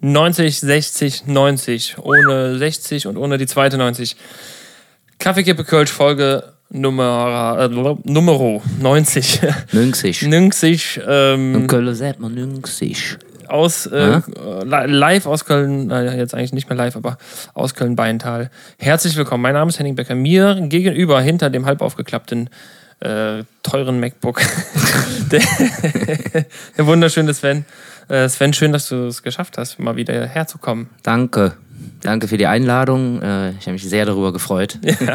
90, 60, 90. Ohne 60 und ohne die zweite 90. Kaffeekippe Kölsch Folge Nummer, äh, Numero 90. 90. 90. Ähm, In Köln sagt man 90. aus äh, li- live aus Köln, äh, jetzt eigentlich nicht mehr live, aber aus Köln-Beintal. Herzlich willkommen. Mein Name ist Henning Becker. Mir gegenüber, hinter dem halb aufgeklappten äh, teuren MacBook, der, der wunderschöne Sven. Äh, Sven, schön, dass du es geschafft hast, mal wieder herzukommen. Danke. Danke für die Einladung. Äh, Ich habe mich sehr darüber gefreut. Ja,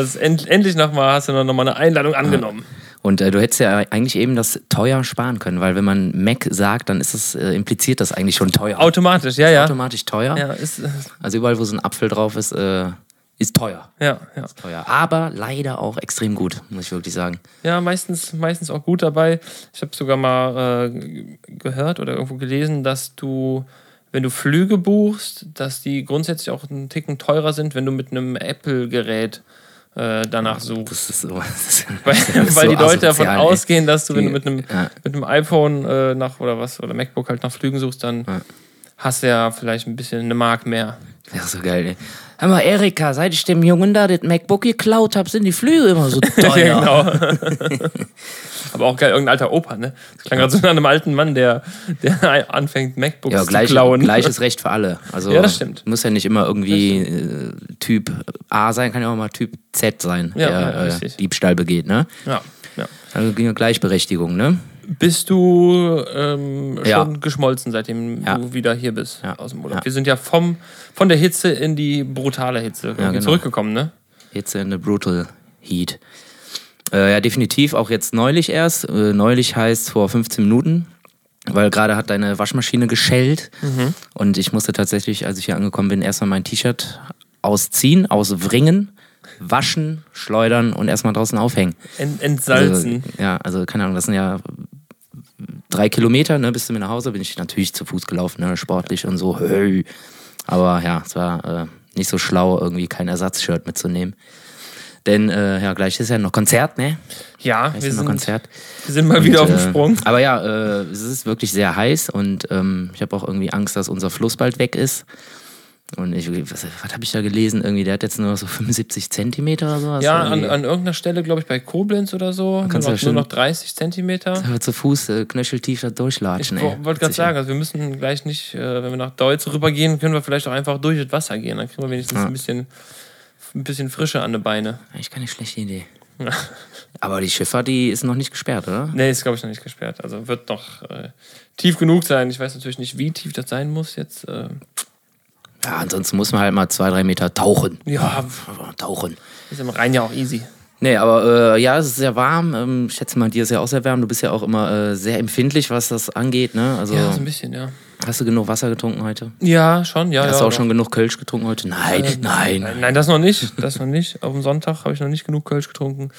ist end, endlich nochmal, hast du noch mal eine Einladung angenommen. Und äh, du hättest ja eigentlich eben das teuer sparen können, weil wenn man Mac sagt, dann ist es, äh, impliziert das eigentlich schon teuer. Automatisch, ja, ja. Automatisch teuer. Ja, ist, äh, Also überall, wo so ein Apfel drauf ist, äh, ist teuer. ja, ja. teuer. Aber leider auch extrem gut, muss ich wirklich sagen. Ja, meistens, meistens auch gut dabei. Ich habe sogar mal äh, gehört oder irgendwo gelesen, dass du, wenn du Flüge buchst, dass die grundsätzlich auch einen Ticken teurer sind, wenn du mit einem Apple-Gerät äh, danach suchst. Das ist so. Das ist, Weil, das ist weil so die Leute davon ey. ausgehen, dass du, wenn du mit einem, ja. mit einem iPhone äh, nach oder was, oder MacBook halt nach Flügen suchst, dann Ja. Hast du ja vielleicht ein bisschen eine Mark mehr. Wäre so geil, ey. Hör mal, Erika, seit ich dem Jungen da das MacBook geklaut habe, sind die Flüge immer so teuer. genau. Aber auch geil, irgendein alter Opa, ne? Das klang gerade so nach einem alten Mann, der, der anfängt, MacBooks Ja, gleich, zu klauen. gleiches Recht für alle. Also Ja, das stimmt. muss ja nicht immer irgendwie äh, Typ A sein, kann ja auch mal Typ Z sein, Ja, der ja, äh. Diebstahl begeht, ne? Ja, ja. Also ja Gleichberechtigung, ne? Bist du ähm, schon Ja. geschmolzen, seitdem Ja. du wieder hier bist Ja. aus dem Urlaub? Wir sind ja vom, von der Hitze in die brutale Hitze genau. zurückgekommen, ne? Jetzt in the brutal heat. Äh, ja, definitiv, auch jetzt neulich erst. Äh, neulich heißt vor 15 Minuten, weil gerade hat deine Waschmaschine geschellt. Mhm. Und ich musste tatsächlich, als ich hier angekommen bin, erstmal mein T-Shirt ausziehen, auswringen, waschen, schleudern und erstmal draußen aufhängen. Ent, entsalzen. Also, ja, also keine Ahnung, das sind ja drei Kilometer, ne, bis zu mir nach Hause bin ich natürlich zu Fuß gelaufen, ne, sportlich und so. Hey. Aber ja, es war äh, nicht so schlau, irgendwie kein Ersatzshirt mitzunehmen. Denn äh, ja, gleich ist ja noch Konzert, ne? ja, wir sind, Konzert. wir sind mal wieder auf dem äh, Sprung. Aber ja, äh, es ist wirklich sehr heiß und ähm, ich habe auch irgendwie Angst, dass unser Fluss bald weg ist. Und ich, was, was habe ich da gelesen? Irgendwie, der hat jetzt nur noch so 75 Zentimeter oder sowas. Ja, an, an irgendeiner Stelle, glaube ich, bei Koblenz oder so, nur kannst noch, ja schön- nur noch 30 Zentimeter. Zu Fuß äh, knöcheltief da Ich durchlatschen, ey. wollte gerade sagen, also wir müssen gleich nicht, äh, wenn wir nach Deutsch rübergehen, können wir vielleicht auch einfach durch das Wasser gehen. Dann kriegen wir wenigstens Ja. ein bisschen, ein bisschen Frische an den Beine. Eigentlich keine schlechte Idee. Aber die Schifffahrt, die ist noch nicht gesperrt, oder? Nee, ist glaube ich noch nicht gesperrt. Also wird noch äh, tief genug sein. Ich weiß natürlich nicht, wie tief das sein muss jetzt. Äh, Ja, ansonsten muss man halt mal zwei, drei Meter tauchen. ja, Tauchen. ist im Rhein ja auch easy. Nee, aber äh, ja, es ist sehr warm. Ähm, ich schätze mal, dir ist ja auch sehr warm. Du bist ja auch immer äh, sehr empfindlich, was das angeht, ne? Also Ja, so ein bisschen, ja. hast du genug Wasser getrunken heute? Ja, schon, ja. Hast ja, du auch schon genug Kölsch getrunken heute? Nein, nein. Nein, nein, das noch nicht. Das noch nicht. Auf dem Sonntag habe ich noch nicht genug Kölsch getrunken.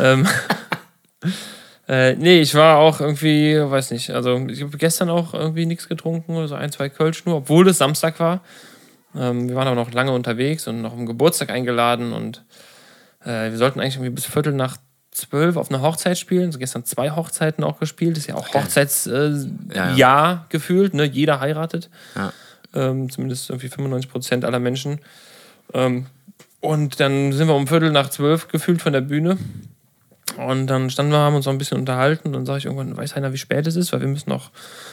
ähm, äh, nee, ich war auch irgendwie, weiß nicht, also ich habe gestern auch irgendwie nichts getrunken so ein, zwei Kölsch nur, obwohl es Samstag war. Ähm, wir waren aber noch lange unterwegs und noch am Geburtstag eingeladen und äh, wir sollten eigentlich irgendwie bis Viertel nach zwölf auf eine Hochzeit spielen. So gestern zwei Hochzeiten auch gespielt. Ist ja auch Hochzeitsjahr äh, Ja, gefühlt, ne? Jeder heiratet. Ja. Ähm, zumindest irgendwie 95 Prozent aller Menschen. Ähm, und dann sind wir um Viertel nach zwölf gefühlt von der Bühne. Und dann standen wir, haben uns noch ein bisschen unterhalten. Und dann sage ich irgendwann, weiß einer, wie spät es ist, weil wir müssen noch,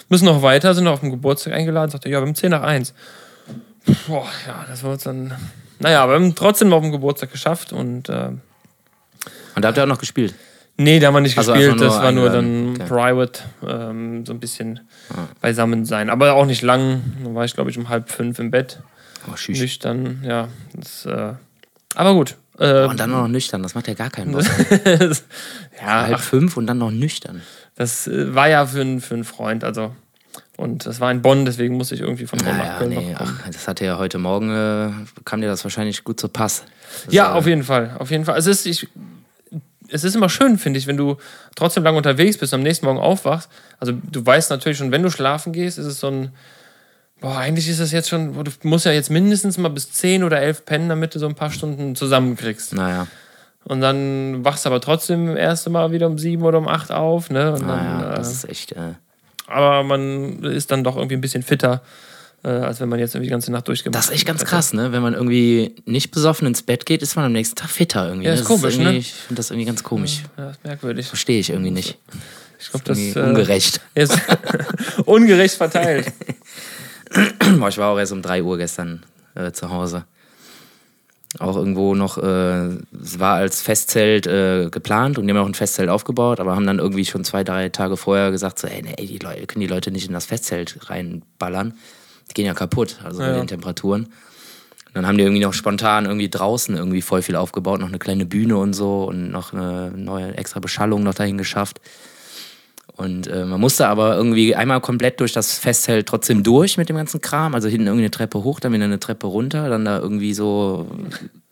müssen noch weiter, sind noch auf dem Geburtstag eingeladen. Sagt er, ja, wir haben 10 nach 1. Boah, ja, das war uns dann. Naja, aber wir haben trotzdem noch auf dem Geburtstag geschafft und äh, Und da habt ihr auch noch gespielt. nee, da haben wir nicht Also gespielt, das war nur dann. Okay. private, ähm, so ein bisschen beisammen sein. Aber auch nicht lang. Da war ich, glaube ich, um halb fünf im Bett. Oh, schüch. Nüchtern, ja. Das, äh, aber gut. Äh, Und dann noch nüchtern, das macht ja gar keinen Bock. ja, Halb ach, fünf und dann noch nüchtern. das äh, war ja für, für einen Freund, also. Und das war in Bonn, deswegen musste ich irgendwie von Bonn nach Naja, Köln nee, ach, das hatte ja heute Morgen, äh, kam dir das wahrscheinlich gut zu Pass. Das Ja, war- auf jeden Fall. Auf jeden Fall. Es ist, ich, es ist immer schön, finde ich, wenn du trotzdem lange unterwegs bist und am nächsten Morgen aufwachst. Also du weißt natürlich schon, wenn du schlafen gehst, ist es so ein. Boah, eigentlich ist das jetzt schon. Du musst ja jetzt mindestens mal bis 10 oder 11 pennen, damit du so ein paar Stunden zusammenkriegst. Naja, Und dann wachst du aber trotzdem erst mal wieder um 7 oder um 8 auf, ne? Dann, naja, äh, das ist echt. Äh, aber man ist dann doch irgendwie ein bisschen fitter, äh, als wenn man jetzt irgendwie die ganze Nacht durchgemacht Das ist echt ganz hätte. krass, ne? Wenn man irgendwie nicht besoffen ins Bett geht, ist man am nächsten Tag fitter irgendwie. Ja, ne? ist Das komisch, irgendwie- ne? Ich finde das irgendwie ganz komisch. Ja, ist merkwürdig. Verstehe ich irgendwie nicht. Ich glaube, das Irgendwie äh, ungerecht. ist ungerecht verteilt. Ich war auch erst um 3 Uhr gestern äh, zu Hause. Auch irgendwo noch, äh, es war als Festzelt äh, geplant und die haben auch ein Festzelt aufgebaut, aber haben dann irgendwie schon zwei, drei Tage vorher gesagt, so, ey, nee, die Leute, können die Leute nicht in das Festzelt reinballern. Die gehen ja kaputt, also bei Ja. den Temperaturen. Und dann haben die irgendwie noch spontan irgendwie draußen irgendwie voll viel aufgebaut, noch eine kleine Bühne und so und noch eine neue extra Beschallung noch dahin geschafft. Und äh, man musste aber irgendwie einmal komplett durch das Festzelt trotzdem durch mit dem ganzen Kram. Also hinten irgendwie eine Treppe hoch, dann wieder eine Treppe runter, dann da irgendwie so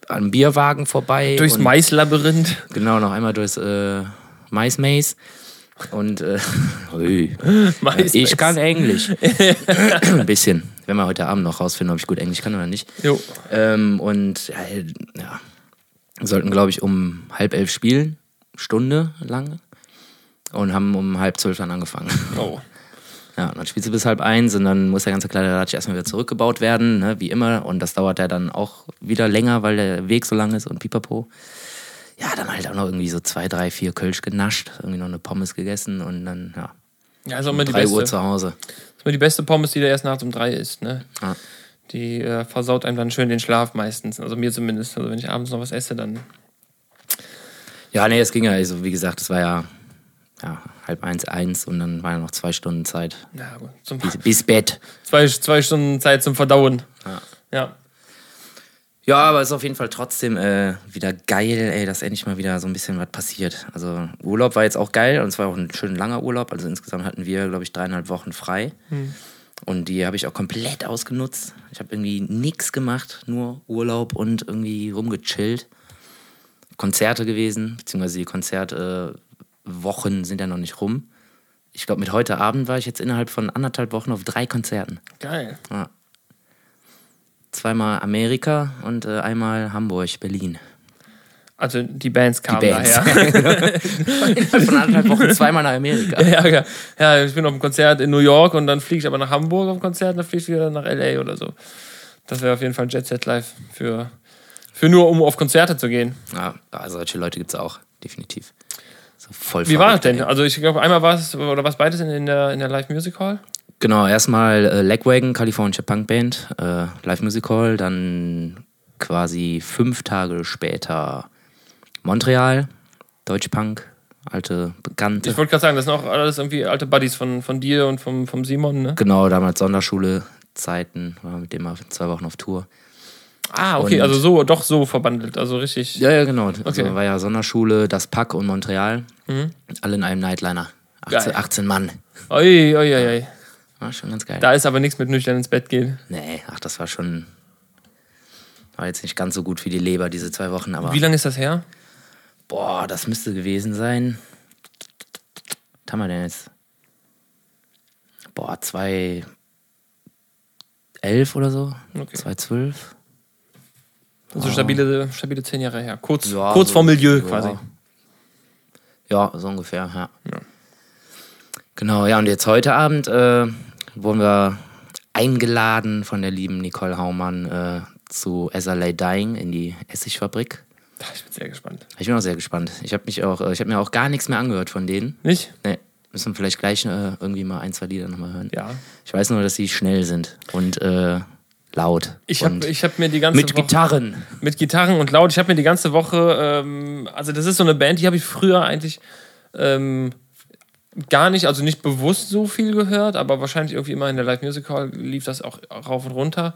am Bierwagen vorbei. Durchs und, Maislabyrinth. Genau, noch einmal durchs äh, Mais-Maze. Und äh, ich kann Englisch. Ein bisschen. Wenn wir heute Abend noch rausfinden, ob ich gut Englisch kann oder nicht. Jo. Ähm, und ja, ja, wir sollten, glaube ich, um halb elf spielen, Stunde lang. Und haben um halb zwölf dann angefangen. Oh. Ja, und dann spielst du bis halb eins und dann muss der ganze Kleiderlatsch erstmal wieder zurückgebaut werden, ne, wie immer. Und das dauert ja dann auch wieder länger, weil der Weg so lang ist und pipapo. Ja, dann halt auch noch irgendwie so zwei, drei, vier Kölsch genascht, irgendwie noch eine Pommes gegessen und dann, ja, Ja, ist auch immer die drei beste. Uhr zu Hause. ist immer die beste Pommes, die du erst nachts um drei isst, ne? Ja. Die äh, versaut einem dann schön den Schlaf meistens. Also mir zumindest. Also wenn ich abends noch was esse, dann. Ja, nee, es ging ja, also wie gesagt, es war ja, ja halb eins, eins und dann waren noch zwei Stunden Zeit Ja, gut. Zum, bis, bis Bett. zwei, zwei Stunden Zeit zum Verdauen. Ja. Ja. Ja, aber es ist auf jeden Fall trotzdem äh, wieder geil, ey, dass endlich mal wieder so ein bisschen was passiert. Also Urlaub war jetzt auch geil und es war auch ein schön langer Urlaub. Also insgesamt hatten wir, glaube ich, dreieinhalb Wochen frei. Und die habe ich auch komplett ausgenutzt. Ich habe irgendwie nichts gemacht, nur Urlaub und irgendwie rumgechillt. Konzerte gewesen, beziehungsweise die Konzertwochen sind ja noch nicht rum. Ich glaube, mit heute Abend war ich jetzt innerhalb von anderthalb Wochen auf drei Konzerten. Geil. Ja. Zweimal Amerika und äh, einmal Hamburg, Berlin. Also die Bands kamen Bands. daher. Von anderthalb Wochen zweimal nach Amerika. ja, ja, ja, ich bin auf einem Konzert in New York und dann fliege ich aber nach Hamburg auf ein Konzert und dann fliege ich wieder nach LA oder so. Das wäre auf jeden Fall ein Jet Set Live für, für nur, um auf Konzerte zu gehen. Ja, also solche Leute gibt es auch, definitiv. So voll Wie war das denn? ey. Also ich glaube, einmal war es, oder was beides in, in der, in der Live Music Hall? Genau, erstmal äh, Legwagon, kalifornische Punkband, äh, Live Music Hall, dann quasi fünf Tage später Montreal, Deutschpunk, alte Bekannte. Ich wollte gerade sagen, das sind auch alles irgendwie alte Buddies von, von dir und vom, vom Simon, ne? Genau, damals Sonderschule, Zeiten, war mit dem mal zwei Wochen auf Tour. Ah, okay, Und- also so, doch so verbandelt, also richtig. Ja, ja, genau. Also Okay. war ja Sonderschule, das Pack und Montreal. Alle in einem Nightliner. 18, Geil. 18 Mann. Oi, oi, oi, oi. War schon ganz geil. Da ist aber nichts mit nüchtern ins Bett gehen. Nee, ach, das war schon. War jetzt nicht ganz so gut für die Leber, diese zwei Wochen, aber. Wie lange ist das her? Boah, das müsste gewesen sein. Was haben wir denn jetzt? Boah, 2. 11 oder so? Okay. 2,12? Also stabile, stabile zehn Jahre her. Kurz, Ja, kurz so- vor Milieu ja. quasi. Ja, so ungefähr, ja. Genau, ja, und jetzt heute Abend äh, wurden wir eingeladen von der lieben Nicole Haumann äh, zu SLA Dying in die Essigfabrik. Ich bin sehr gespannt. Ich bin auch sehr gespannt. Ich habe mich auch, äh, ich habe mir auch gar nichts mehr angehört von denen. Nicht? Nee, müssen wir vielleicht gleich äh, irgendwie mal ein, zwei Lieder nochmal hören. Ja. Ich weiß nur, dass sie schnell sind und äh, laut. Ich habe hab mir die ganze mit Woche. Gitarren. Mit Gitarren und laut. Ich habe mir die ganze Woche, ähm, also das ist so eine Band, die habe ich früher eigentlich ähm, gar nicht, also nicht bewusst so viel gehört, aber wahrscheinlich irgendwie immer in der Live Music Hall lief das auch rauf und runter.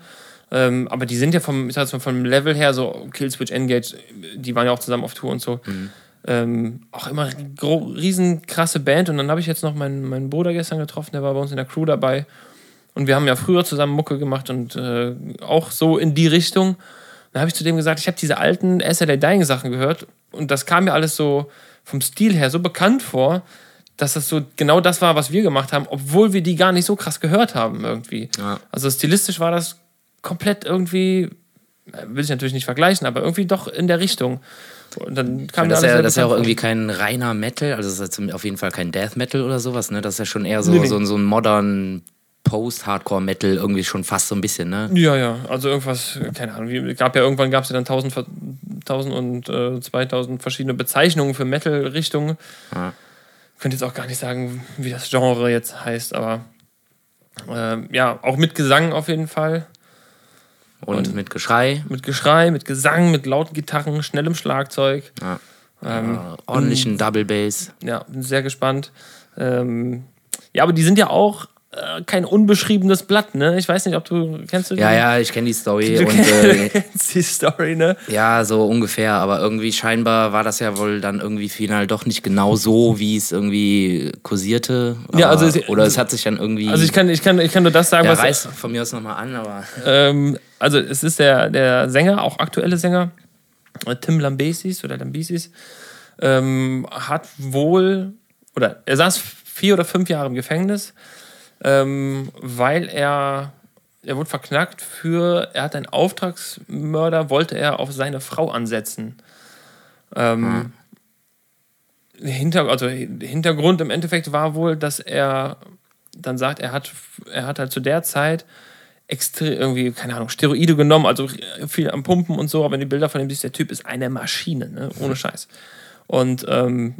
Ähm, aber die sind ja vom, ich mal, vom Level her, so Killswitch Engage, die waren ja auch zusammen auf Tour und so. Ähm, auch immer riesen krasse Band. Und dann habe ich jetzt noch meinen, meinen Bruder gestern getroffen, der war bei uns in der Crew dabei. Und wir haben ja früher zusammen Mucke gemacht und äh, auch so in die Richtung. Dann habe ich zu dem gesagt, ich habe diese alten SLA Dying Sachen gehört und das kam mir alles so vom Stil her so bekannt vor, dass das so genau das war, was wir gemacht haben, obwohl wir die gar nicht so krass gehört haben irgendwie. Ja. Also stilistisch war das komplett irgendwie, will ich natürlich nicht vergleichen, aber irgendwie doch in der Richtung. Und dann kam das, ja, das ist ja auch irgendwie kein reiner Metal, also das ist auf jeden Fall kein Death Metal oder sowas, ne? Das ist ja schon eher so, Nee, nee. so, so ein modern Post-Hardcore-Metal, irgendwie schon fast so ein bisschen, ne? Ja, ja, also irgendwas, keine Ahnung, wie, gab ja irgendwann gab es ja dann 1000, ver- 1000 und äh, 2000 verschiedene Bezeichnungen für Metal-Richtungen. Ja. Ich könnte jetzt auch gar nicht sagen, wie das Genre jetzt heißt, aber ähm, ja, auch mit Gesang auf jeden Fall. Und, mit Geschrei, Mit Geschrei, mit Gesang, mit lauten Gitarren, schnellem Schlagzeug. ja. Ähm, äh, ordentlichen Double Bass. ja, bin sehr gespannt. Ähm, ja, aber die sind ja auch äh, kein unbeschriebenes Blatt, ne? Ich weiß nicht, ob du kennst du die? Ja, ja, ich kenne die Story Du und kennst, äh, kennst die Story, ne? ja, so ungefähr, aber irgendwie scheinbar war das ja wohl dann irgendwie final doch nicht genau so, wie es irgendwie kursierte. Ja, also Aber- es- oder es hat sich dann irgendwie. Also ich kann, ich kann, ich kann nur das sagen, ja, was. reiß von mir aus nochmal an, aber. Ähm, also es ist der, der Sänger, auch aktuelle Sänger, Tim Lambesis oder Lambesis, ähm, hat wohl, oder er saß vier oder fünf Jahre im Gefängnis, ähm, weil er, er wurde verknackt für, er hat einen Auftragsmörder, wollte er auf seine Frau ansetzen. Ähm, Hinter, also Hintergrund im Endeffekt war wohl, dass er dann sagt, er hat, er hat halt zu der Zeit extrem irgendwie, keine Ahnung, Steroide genommen, also viel am Pumpen und so, aber wenn die Bilder von ihm siehst, der Typ ist eine Maschine, ne? ohne Scheiß. Und ähm,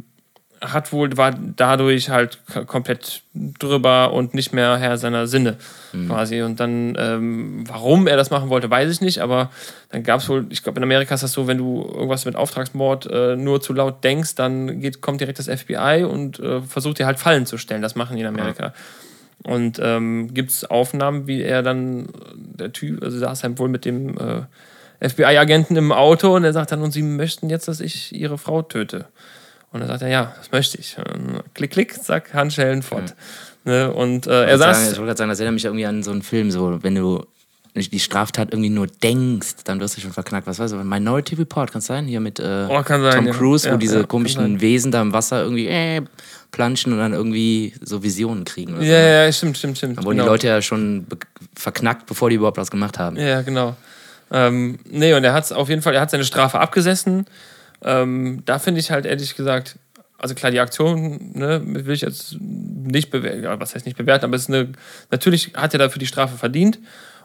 hat wohl, war dadurch halt komplett drüber und nicht mehr Herr seiner Sinne quasi. Und dann, ähm, warum er das machen wollte, weiß ich nicht, aber dann gab es wohl, ich glaube in Amerika ist das so, wenn du irgendwas mit Auftragsmord äh, nur zu laut denkst, dann geht, kommt direkt das FBI und äh, versucht dir halt Fallen zu stellen. Das machen die in Amerika. Und ähm, gibt es Aufnahmen, wie er dann, der Typ, also saß halt wohl mit dem äh, FBI-Agenten im Auto und er sagt dann, und sie möchten jetzt, dass ich ihre Frau töte. Und dann sagt er, ja, das möchte ich. Klick, klick, zack, Handschellen fort. Ne? Und äh, er Ich wollte sagen, saß. ich wollte gerade sagen, das erinnert mich irgendwie an so einen Film, so, wenn du die Straftat irgendwie nur denkst, dann wirst du schon verknackt. Was weißt du, Minority Report, kann es sein? Hier mit äh, Oh, sein, Tom ja. Cruise, wo Ja, diese ja, komischen. Wesen da im Wasser irgendwie äh, planschen und dann irgendwie so Visionen kriegen. Ja, so. ja, ja, stimmt, stimmt, stimmt. Dann wurden die Leute ja schon verknackt, bevor die überhaupt was gemacht haben. Ja, genau. Ähm, nee, und er hat auf jeden Fall, er hat seine Strafe abgesessen. Ähm, da finde ich halt ehrlich gesagt, also klar, die Aktion ne, will ich jetzt nicht bewerten, ja, was heißt nicht bewerten, aber es ist eine, natürlich hat er dafür die Strafe verdient.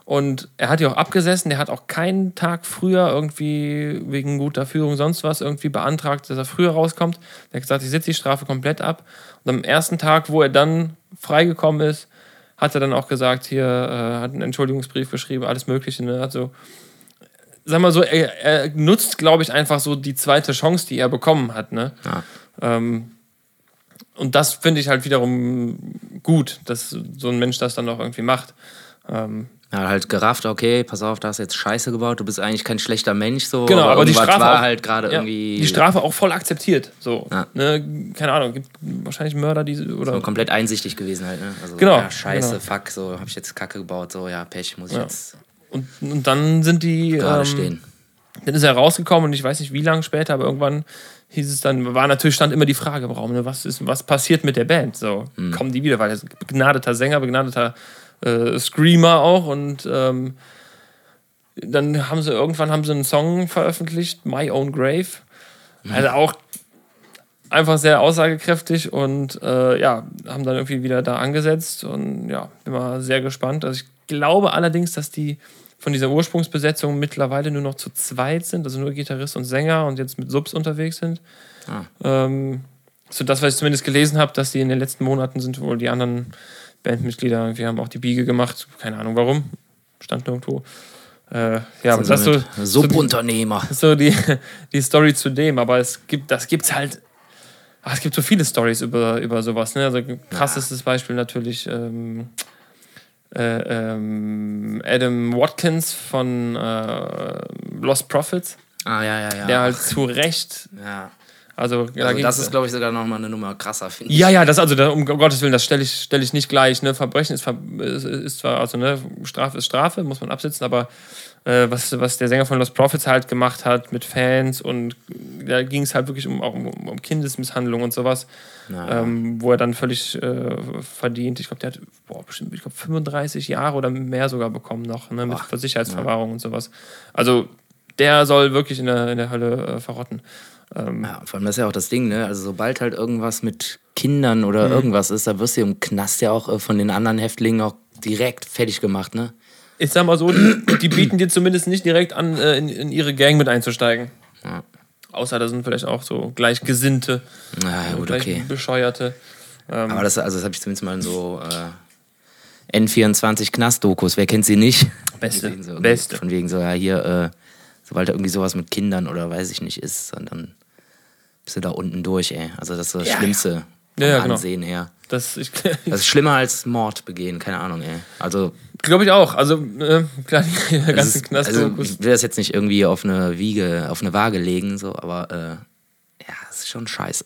Und er hat die auch abgesessen, der hat auch keinen Tag früher irgendwie wegen guter Führung sonst was irgendwie beantragt, dass er früher rauskommt. Er hat gesagt, ich sitze die Strafe komplett ab. Und am ersten Tag, wo er dann freigekommen ist, hat er dann auch gesagt, hier äh, hat einen Entschuldigungsbrief geschrieben, alles Mögliche. Ne? Also, sag mal so, er, er nutzt, glaube ich, einfach so die zweite Chance, die er bekommen hat. Ne? Ja. Ähm, und das finde ich halt wiederum gut, dass so ein Mensch das dann auch irgendwie macht. Ähm, Ja, halt gerafft, okay, pass auf, da hast du jetzt Scheiße gebaut, du bist eigentlich kein schlechter Mensch, so. Genau, aber die irgendwas Strafe war auch- halt gerade ja, irgendwie die Strafe auch voll akzeptiert. So, Ja. ne? Keine Ahnung, gibt wahrscheinlich Mörder, die oder so komplett einsichtig gewesen halt, ne? Also, Genau, Ja, scheiße, genau. fuck, so, hab ich jetzt Kacke gebaut, so, ja, Pech, muss ich jetzt und, und dann sind die gerade ähm, stehen. Dann ist er rausgekommen und ich weiß nicht wie lange später, aber irgendwann hieß es dann, war natürlich stand immer die Frage im Raum, ne, was, ist, was passiert mit der Band? So, kommen die wieder, weil er ist begnadeter Sänger, begnadeter äh, Screamer auch und ähm, dann haben sie irgendwann haben sie einen Song veröffentlicht, My Own Grave. Also auch einfach sehr aussagekräftig und äh, ja, haben dann irgendwie wieder da angesetzt und ja, bin mal sehr gespannt. Also ich glaube allerdings, dass die von dieser Ursprungsbesetzung mittlerweile nur noch zu zweit sind, also nur Gitarrist und Sänger und jetzt mit Subs unterwegs sind. Ah. Ähm, so das, was ich zumindest gelesen habe, dass die in den letzten Monaten sind wohl die anderen Bandmitglieder, wir haben auch die Biege gemacht, keine Ahnung warum, stand nirgendwo. Äh, ja, aber das so, Subunternehmer. so die, die Story zu dem, aber es gibt, das gibt's halt. ach, es gibt so viele Stories über, über sowas. Ne? Also krassestes Beispiel natürlich ähm, äh, ähm, Adam Watkins von äh, Lost Prophets, Ah, ja, ja, ja. der halt zu Recht, ja. also, Also das ist, glaube ich, sogar noch mal eine Nummer krasser, finde ich. ja, ja, das also da, um Gottes Willen, das stelle ich, stell ich nicht gleich. Ne? Verbrechen ist, ist, ist zwar, also ne, Strafe ist Strafe, muss man absitzen, aber was, was der Sänger von Lost Prophets halt gemacht hat mit Fans und da ging es halt wirklich um, auch um, um Kindesmisshandlung und sowas, Na, ähm, wo er dann völlig äh, verdient. Ich glaube, der hat boah, bestimmt, ich glaube, 35 Jahre oder mehr sogar bekommen noch, ne, mit Boah. Sicherheitsverwahrung und sowas. Also der soll wirklich in der, in der Hölle äh, verrotten. Ähm, Ja, vor allem das ist ja auch das Ding, ne? Also sobald halt irgendwas mit Kindern oder irgendwas ist, da wirst du im Knast ja auch äh, von den anderen Häftlingen auch direkt fertig gemacht, ne? Ich sag mal so, die, die bieten dir zumindest nicht direkt an, äh, in, in ihre Gang mit einzusteigen. Ja. Außer da sind vielleicht auch so Gleichgesinnte, ja, gut, gleich okay. Bescheuerte. Aber das, also das habe ich zumindest mal in so äh, N24 Knast-Dokus, wer kennt sie nicht? Beste, Von wegen so, beste. Von wegen so, ja, hier, äh, sobald da irgendwie sowas mit Kindern oder weiß ich nicht ist, dann bist du da unten durch, ey. Also das ist das Ja, Schlimmste Ja, ja, vom genau. Ansehen her. Das, ich Das ist schlimmer als Mord begehen, keine Ahnung, ey. Also glaube ich auch. Also, äh, klar, die Das ganzen ist, also, Knastdokus. ich will das jetzt nicht irgendwie auf eine Wiege, auf eine Waage legen, so, aber äh, ja, es ist schon scheiße.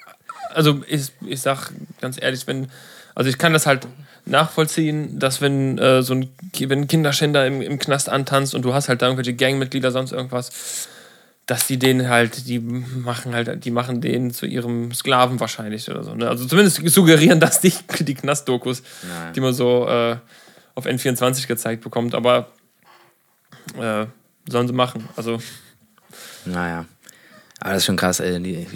also ich, ich sag ganz ehrlich, wenn, also ich kann das halt nachvollziehen, dass wenn äh, so ein, wenn ein Kinderschänder im, im Knast antanzt und du hast halt da irgendwelche Gangmitglieder, sonst irgendwas, dass die den halt, die machen halt, die machen den zu ihrem Sklaven wahrscheinlich oder so. Ne? Also zumindest suggerieren das die, die Knastdokus, Ja. die man so äh, auf N24 gezeigt bekommt, aber äh, sollen sie machen. Also Naja. Aber das ist schon krass, ey. Die,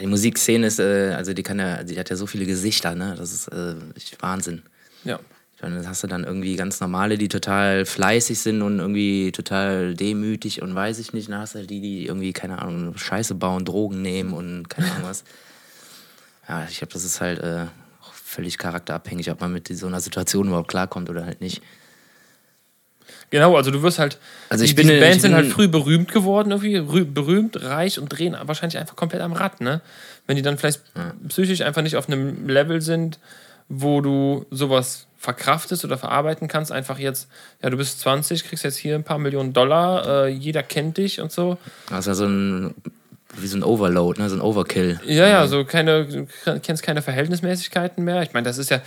die Musikszene ist, äh, also die kann ja, die hat ja so viele Gesichter, ne? Das ist äh, Wahnsinn. ja. Dann hast du dann irgendwie ganz normale, die total fleißig sind und irgendwie total demütig und weiß ich nicht. Dann hast du die, die irgendwie, keine Ahnung, Scheiße bauen, Drogen nehmen und keine Ahnung was. Ja, ich glaube, das ist halt äh, völlig charakterabhängig, ob man mit so einer Situation überhaupt klarkommt oder halt nicht. Genau, also du wirst halt. Also ich die, bin- diese Bands ich sind bin- halt früh berühmt geworden, irgendwie rü- berühmt, reich und drehen wahrscheinlich einfach komplett am Rad, ne? Wenn die dann vielleicht psychisch einfach nicht auf einem Level sind, wo du sowas verkraftest oder verarbeiten kannst, einfach jetzt, ja, du bist 20, kriegst jetzt hier ein paar Millionen Dollar, äh, jeder kennt dich und so. Das ist ja so ein, wie so ein Overload, ne? so ein Overkill. Ja, ja, so keine, du kennst keine Verhältnismäßigkeiten mehr. Ich meine, das ist ja,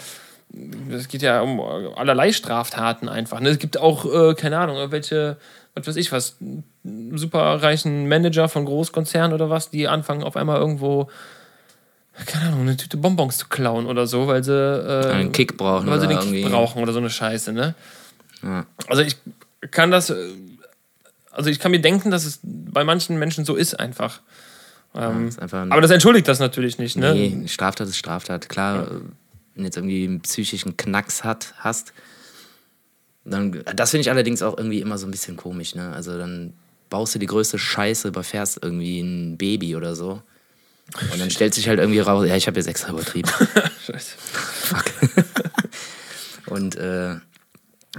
das geht ja um allerlei Straftaten einfach. Ne? Es gibt auch, äh, keine Ahnung, irgendwelche, was weiß ich was, superreichen Manager von Großkonzernen oder was, die anfangen auf einmal irgendwo, keine Ahnung, eine Tüte Bonbons zu klauen oder so, weil sie, äh, Einen Kick brauchen weil sie den Kick irgendwie- brauchen oder so eine Scheiße, ne? Ja. Also ich kann das, also ich kann mir denken, dass es bei manchen Menschen so ist einfach. Ähm, Das ist einfach ein, aber das entschuldigt das natürlich nicht, ne? nee, Straftat ist Straftat. Klar, äh, wenn du jetzt irgendwie einen psychischen Knacks hat, hast, dann, das finde ich allerdings auch irgendwie immer so ein bisschen komisch, ne? Also dann baust du die größte Scheiße, überfährst irgendwie ein Baby oder so. Und dann stellt sich halt irgendwie raus, ja, ich habe jetzt extra übertrieben. Scheiße. Und äh,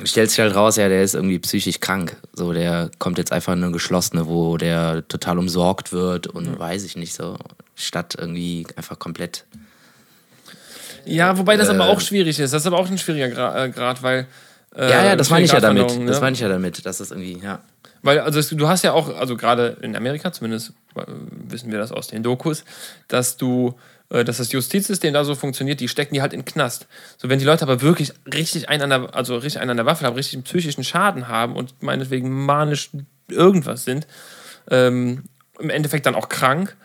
stellt sich halt raus, ja, der ist irgendwie psychisch krank. So, der kommt jetzt einfach in eine geschlossene, wo der total umsorgt wird und weiß ich nicht so, statt irgendwie einfach komplett. Ja, wobei das aber Äh, auch schwierig ist. Das ist aber auch ein schwieriger Gra äh, Grad, weil. Äh, ja, ja, das meine ich ja damit. Gratwanderung, Das Ne? meine ich ja damit, dass das irgendwie, ja. Weil, also du hast ja auch, also gerade in Amerika, zumindest wissen wir das aus den Dokus, dass du, äh, dass das Justizsystem da so funktioniert, die stecken die halt in den Knast. So, wenn die Leute aber wirklich richtig einen an der, also richtig einen an der Waffe haben, richtig einen psychischen Schaden haben und meinetwegen manisch irgendwas sind, ähm, im Endeffekt dann auch krank,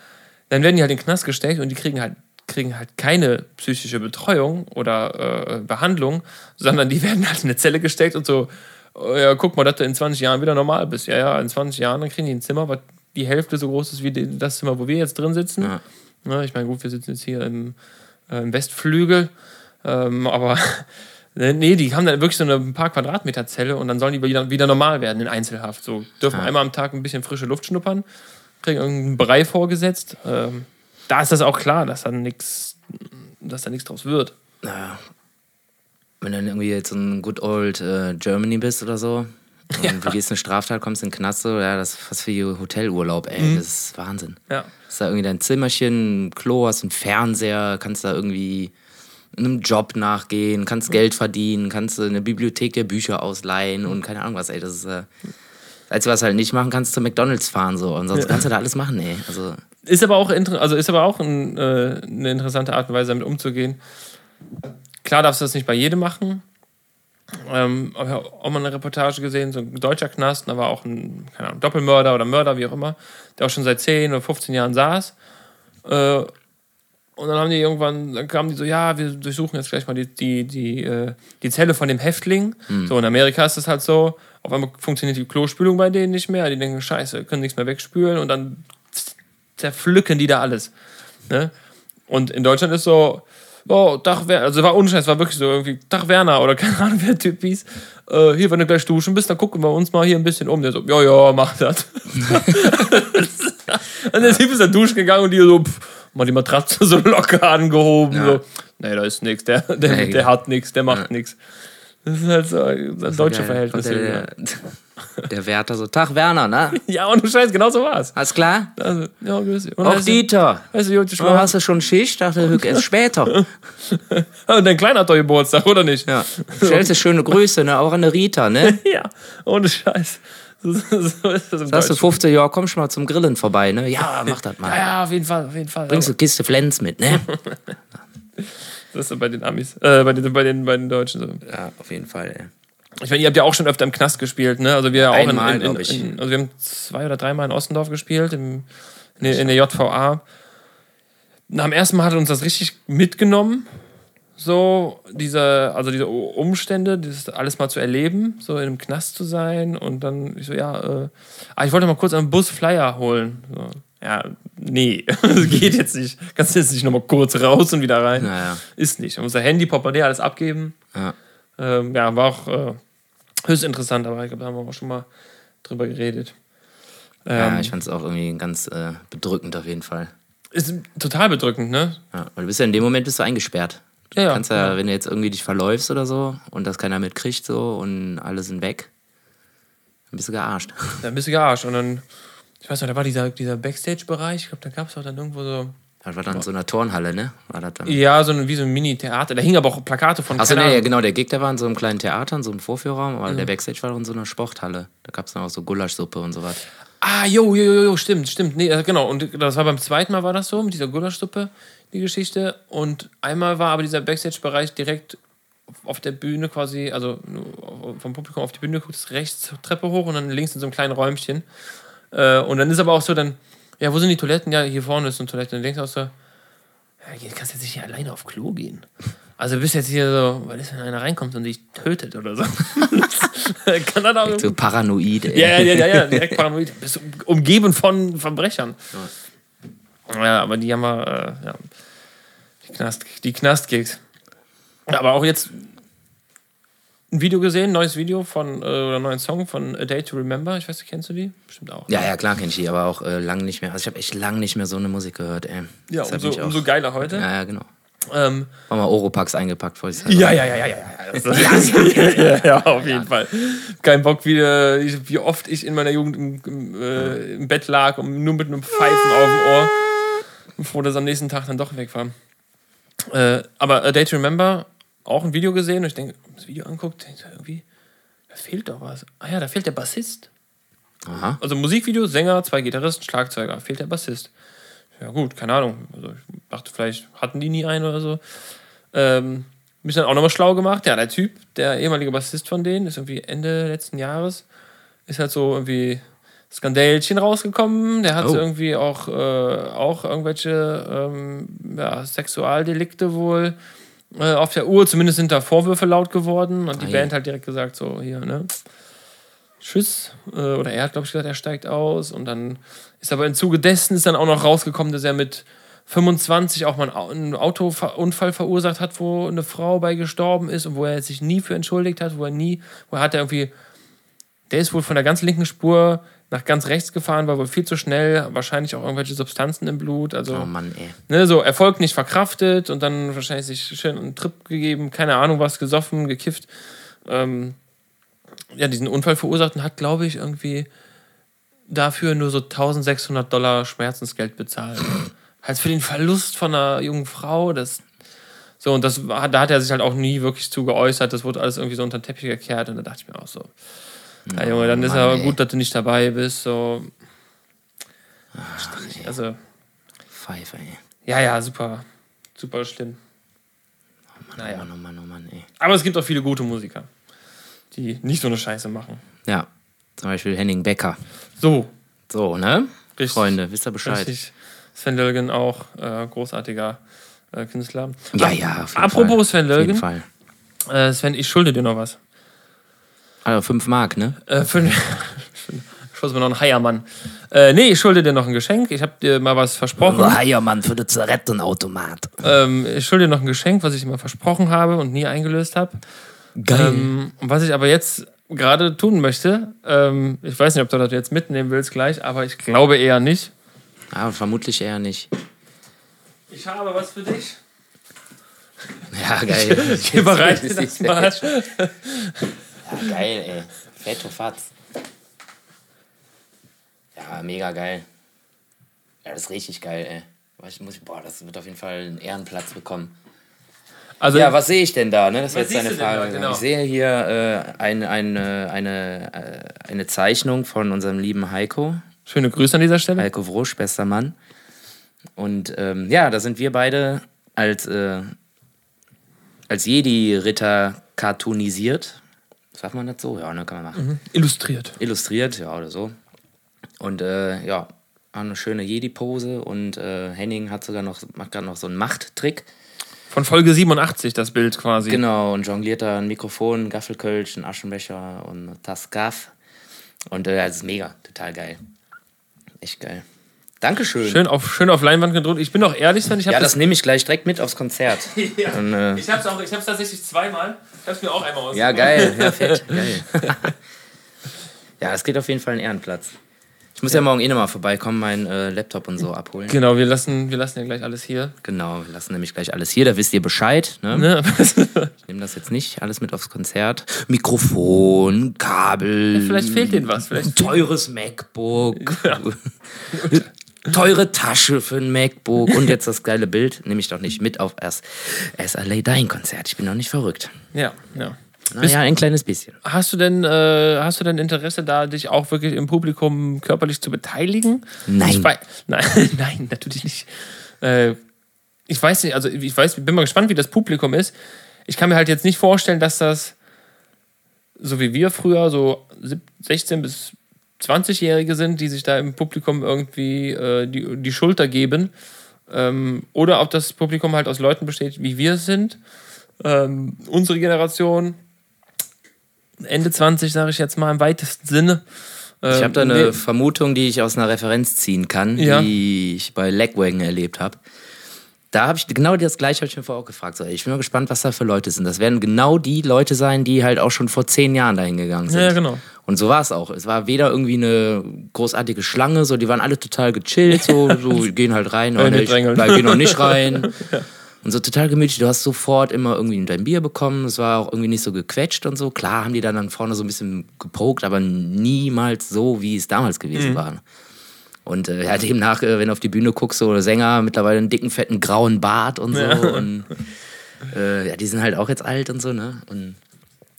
dann werden die halt in den Knast gesteckt und die kriegen halt kriegen halt keine psychische Betreuung oder äh, Behandlung, sondern die werden halt in eine Zelle gesteckt und so, oh ja, guck mal, dass du in 20 Jahren wieder normal bist. Ja, ja, in 20 Jahren, dann kriegen die ein Zimmer, was die Hälfte so groß ist wie das Zimmer, wo wir jetzt drin sitzen. Ja. Ja, ich meine, gut, wir sitzen jetzt hier im, äh, im Westflügel, ähm, aber nee, die haben dann wirklich so eine ein paar Quadratmeter Zelle und dann sollen die wieder, wieder normal werden in Einzelhaft. So dürfen Ja. einmal am Tag ein bisschen frische Luft schnuppern, kriegen irgendeinen Brei vorgesetzt. Ähm, da ist das auch klar, dass da nichts, dass da nichts draus wird. Naja. Wenn du dann irgendwie jetzt ein good old äh, Germany bist oder so, Ja. du gehst eine Straftat, kommst in den Knast, so, ja, das ist fast wie Hotelurlaub, ey, das ist Wahnsinn. Ja. Hast da irgendwie dein Zimmerchen, ein Klo, hast einen Fernseher, kannst da irgendwie einem Job nachgehen, kannst Geld verdienen, kannst in der Bibliothek dir Bücher ausleihen und keine Ahnung was, ey, das ist, äh, Einzige, was halt nicht machen kannst, zu McDonalds fahren, so, und sonst Ja. kannst du da alles machen, ey, also, Ist aber auch, also ist aber auch ein, äh, eine interessante Art und Weise, damit umzugehen. Klar darfst du das nicht bei jedem machen. Ähm, habe auch mal eine Reportage gesehen, so ein deutscher Knast, da war auch ein Ahnung, Doppelmörder oder Mörder, wie auch immer, der auch schon seit 10 oder 15 Jahren saß. Äh, und dann haben die irgendwann, dann kamen die so, ja, wir durchsuchen jetzt gleich mal die, die, die, äh, die Zelle von dem Häftling. So, in Amerika ist das halt so, auf einmal funktioniert die Klospülung bei denen nicht mehr. Die denken, scheiße, können nichts mehr wegspülen und dann zerpflücken die da alles. Ne? Und in Deutschland ist so, oh, Dach Werner, also war unscheiß, war wirklich so irgendwie, Dach Werner oder keine Ahnung, wer der Typ hieß. Äh, hier, wenn du gleich duschen bist, dann gucken wir uns mal hier ein bisschen um. Der so, ja, ja, mach das. und der Typ ist dann duschen gegangen und die so, pff, mal die Matratze so locker angehoben. Ja. So. Nee, da ist nix, der, der, der hat nix, der macht Ja. nix. Das ist halt so das deutsche Verhältnis. Der, der, der Wärter so, Tag Werner, ne? Ja, und du Scheiß, genau so war's. Alles klar? Also, ja, grüß dich. Und Auch weißt du- Dieter. Weißt du, gut, Oh, hast du schon Schicht? Dachte, Hück erst später. Ah, Und dein Kleiner hat doch Geburtstag, oder nicht? Ja. Stellst du schöne Grüße, ne? Auch an der Rita, ne? Ja, ohne Scheiß. So, ist das im Sagst du Deutschen. 15 Jahre, komm schon mal zum Grillen vorbei, ne? Ja, mach das Ja, mal. ja, auf jeden Fall, auf jeden Fall. Bringst du Kiste Flens mit, ne? Das ist so bei den Amis, äh, bei den, bei den, bei den Deutschen so. Ja, auf jeden Fall, ey. Ich meine, ihr habt ja auch schon öfter im Knast gespielt, ne? Also wir auch in, Einmal, in, in, in, also wir haben zwei oder dreimal in Ostendorf gespielt, im, in, der- in der JVA. Dem ersten Mal hat uns das richtig mitgenommen, so diese, also diese Umstände, das alles mal zu erleben, so in einem Knast zu sein und dann ich so ja, äh, ah, ich wollte mal kurz einen Bus Flyer holen. So, ja, nee, das geht jetzt nicht. Kannst du jetzt nicht nochmal kurz raus und wieder rein. Naja. Ist nicht. Man muss das Handy, Portemonnaie, alles abgeben. Ja. Ähm, ja, war auch äh, höchst interessant, aber ich glaube, da haben wir auch schon mal drüber geredet. ja, Ähm, ich fand es auch irgendwie ganz äh, bedrückend auf jeden Fall. ist total bedrückend, ne? Ja, weil du bist ja in dem Moment bist du eingesperrt. Ja, ja, Du kannst ja, wenn du jetzt irgendwie dich verläufst oder so und das keiner mitkriegt so und alle sind weg, dann bist du gearscht. Dann bist du gearscht. Und dann, ich weiß noch, da war dieser, dieser Backstage-Bereich, ich glaube, da gab es auch dann irgendwo so, Das war dann in so einer Turnhalle, ne? War das dann? ja, so ein, wie so ein Mini-Theater. Da hingen aber auch Plakate von Achso, nee, ja, genau, der Gig, der war in so einem kleinen Theater, in so einem Vorführraum, aber der Backstage war in so einer Sporthalle. Da gab es dann auch so Gulaschsuppe und so was. Ah, jo, jo, jo, jo, stimmt, stimmt. Nee, äh, genau. Und das war beim zweiten Mal war das so, mit dieser Gulaschsuppe, die Geschichte. Und einmal war aber dieser Backstage-Bereich direkt auf der Bühne quasi, also vom Publikum auf die Bühne geguckt, ist rechts Treppe hoch und dann links in so einem kleinen Räumchen. Äh, und dann ist aber auch so, dann, ja, wo sind die Toiletten? Ja, hier vorne ist eine Toilette. Und dann denkst du auch so, ja, jetzt kannst du jetzt nicht hier alleine auf Klo gehen. Also du bist jetzt hier so, was ist, wenn einer reinkommt und dich tötet oder so? Kann dann auch So paranoid, ey. ja, ja, ja, ja, direkt paranoid. Bist umgeben von Verbrechern. Ja, aber die haben wir, äh, ja. Die, Knast, die Knastgigs. Aber auch jetzt ein Video gesehen, neues Video von, äh, oder neuen Song von A Day to Remember. Ich weiß nicht, kennst du die? Bestimmt auch. Ja, ja, klar kenn ich die, aber auch äh, lang nicht mehr. Also ich habe echt lang nicht mehr so eine Musik gehört, ey. Ja, umso, umso geiler heute. Ja, ja, genau. Ähm, War mal Oropax eingepackt, vor ich ja, ja, ja, ja, ja. Ja, ja, ja, ja, auf jeden Fall. Kein Bock, wie, äh, wie oft ich in meiner Jugend im, im, äh, im Bett lag und nur mit einem Pfeifen auf dem Ohr, bevor das am nächsten Tag dann doch weg war. Äh, aber A Day to Remember, auch ein Video gesehen und ich denke, das Video anguckt, irgendwie, da fehlt doch was. Ah ja, da fehlt der Bassist. Aha. Also Musikvideo, Sänger, zwei Gitarristen, Schlagzeuger, fehlt der Bassist. Ja gut, keine Ahnung. Also ich dachte, vielleicht hatten die nie einen oder so. Ähm, mich dann auch nochmal schlau gemacht. Ja, der Typ, der ehemalige Bassist von denen, ist irgendwie Ende letzten Jahres, ist halt so irgendwie Skandälchen rausgekommen. Der hat Oh. irgendwie auch, äh, auch irgendwelche ähm, ja, Sexualdelikte wohl äh, auf der Uhr. Zumindest sind da Vorwürfe laut geworden. Und die Ei. Band hat direkt gesagt, so hier, ne? Tschüss. Äh, oder er hat, glaube ich, gesagt, er steigt aus. Und dann ist aber im Zuge dessen ist dann auch noch rausgekommen, dass er mit 25 auch mal einen Autounfall verursacht hat, wo eine Frau bei gestorben ist und wo er sich nie für entschuldigt hat, wo er nie, wo er hat er irgendwie, der ist wohl von der ganz linken Spur nach ganz rechts gefahren, war wohl viel zu schnell, wahrscheinlich auch irgendwelche Substanzen im Blut, also Oh Mann, ey. ne, so Erfolg nicht verkraftet und dann wahrscheinlich sich schön einen Trip gegeben, keine Ahnung was, gesoffen, gekifft. Ähm, ja, diesen Unfall verursacht und hat, glaube ich, irgendwie dafür nur so 1600 Dollar Schmerzensgeld bezahlt. halt für den Verlust von einer jungen Frau, das. So, und das da hat er sich halt auch nie wirklich zu geäußert. Das wurde alles irgendwie so unter den Teppich gekehrt und da dachte ich mir auch so. Ja, Junge, dann ist Mann, aber ey. gut, dass du nicht dabei bist. So. Also, Pfeife, ey. ja, ja, super. Super schlimm. Naja. Oh Mann, oh Mann, oh Mann, ey. Aber es gibt auch viele gute Musiker, die nicht so eine Scheiße machen. Ja, zum Beispiel Henning Becker. So, So, ne? Richtig. Freunde, wisst ihr Bescheid? richtig. Sven Lögen auch äh, großartiger äh, Künstler. Ja, ja, auf jeden Apropos Fall. Sven Auf jeden Lögen, Fall. äh, Sven, ich schulde dir noch was. Also 5 Mark, ne? Äh, fünf, schuldest mir noch einen Heiermann. Äh, nee, ich schulde dir noch ein Geschenk. Ich habe dir mal was versprochen. Heiermann für den Zigarettenautomat. Ähm, ich schulde dir noch ein Geschenk, was ich immer versprochen habe und nie eingelöst habe. Geil. Ähm, was ich aber jetzt gerade tun möchte, ähm, ich weiß nicht, ob du das jetzt mitnehmen willst gleich, aber ich glaube eher nicht. Aber vermutlich eher nicht. Ich habe was für dich. Ja, geil. Ich überreiche dir das mal. Ja, geil, ey. Fetto Fatz. Ja, mega geil. Ja, das ist richtig geil, ey. Muss boah, das wird auf jeden Fall einen Ehrenplatz bekommen. Also, Ja, was sehe ich denn da? Ne? Das ist Was jetzt deine Frage. genau? Ich sehe hier äh, ein, eine, eine, äh, eine Zeichnung von unserem lieben Heiko. schöne Grüße an dieser Stelle. Heiko Wrusch, bester Mann. Und ähm, ja, da sind wir beide als, äh, als Jedi-Ritter cartoonisiert. Sagt man das so? Ja, ne, kann man machen. Illustriert. Illustriert, ja, oder so. Und äh, ja, eine schöne Jedi-Pose und äh, Henning hat sogar noch, macht gerade noch so einen Machttrick. Von Folge 87 das Bild quasi. Genau, und jongliert da ein Mikrofon, ein Gaffelkölsch, ein Aschenbecher und eine Tasse Gaff. Und äh, das ist mega, total geil. Echt geil. Dankeschön. Schön auf, schön auf Leinwand gedruckt. Ich bin auch ehrlich, Sven, ich habe Ja, das nehme ich gleich direkt mit aufs Konzert. Ja. Und, äh, Ich auch, ich hab's tatsächlich zweimal. Ich hab's mir auch einmal aus. ja, geil, ja, fett, geil. ja, es geht auf jeden Fall einen Ehrenplatz. Ich muss ja, morgen eh nochmal vorbeikommen, meinen äh, Laptop und so abholen. Genau, wir lassen, wir lassen ja gleich alles hier. Genau, wir lassen nämlich gleich alles hier, da wisst ihr Bescheid. Ne? Ne? Ich nehme das jetzt nicht alles mit aufs Konzert. Mikrofon, Kabel. Vielleicht fehlt denen was. Vielleicht ein teures MacBook. Teure Tasche für ein MacBook und jetzt das geile Bild nehme ich doch nicht mit auf erst SLA Dying Konzert. Ich bin noch nicht verrückt. ja, ja. Naja, ein kleines bisschen. Hast du denn, äh, hast du denn Interesse da, dich auch wirklich im Publikum körperlich zu beteiligen? Nein. Ich wei- nein, nein, natürlich nicht. Äh, ich weiß nicht, also ich weiß, bin mal gespannt, wie das Publikum ist. Ich kann mir halt jetzt nicht vorstellen, dass das so wie wir früher so sieb- 16 bis 20-Jährige sind, die sich da im Publikum irgendwie äh, die, die Schulter geben. Ähm, oder ob das Publikum halt aus Leuten besteht, wie wir es sind. Ähm, unsere Generation, Ende 20, sage ich jetzt mal im weitesten Sinne. Ich Ähm, habe da eine nee, Vermutung, die ich aus einer Referenz ziehen kann, Ja. die ich bei Legwagon erlebt habe. Da habe ich genau das gleiche habe ich mir vorher auch gefragt. So, ey, ich bin mal gespannt, was da für Leute sind. Das werden genau die Leute sein, die halt auch schon vor zehn Jahren dahin gegangen sind. Ja, ja, genau. Und so war es auch. Es war weder irgendwie eine großartige Schlange, so die waren alle total gechillt, so, so gehen halt rein, oder drängeln. bleib, geh noch nicht rein. Und so total gemütlich. Du hast sofort immer irgendwie dein Bier bekommen. Es war auch irgendwie nicht so gequetscht und so. Klar haben die dann, dann vorne so ein bisschen gepokt, aber niemals so, wie es damals gewesen Mhm. war. Und äh, ja, demnach, äh, wenn du auf die Bühne guckst, so Sänger mittlerweile einen dicken, fetten, grauen Bart und so. Und äh, ja, die sind halt auch jetzt alt und so, ne? Und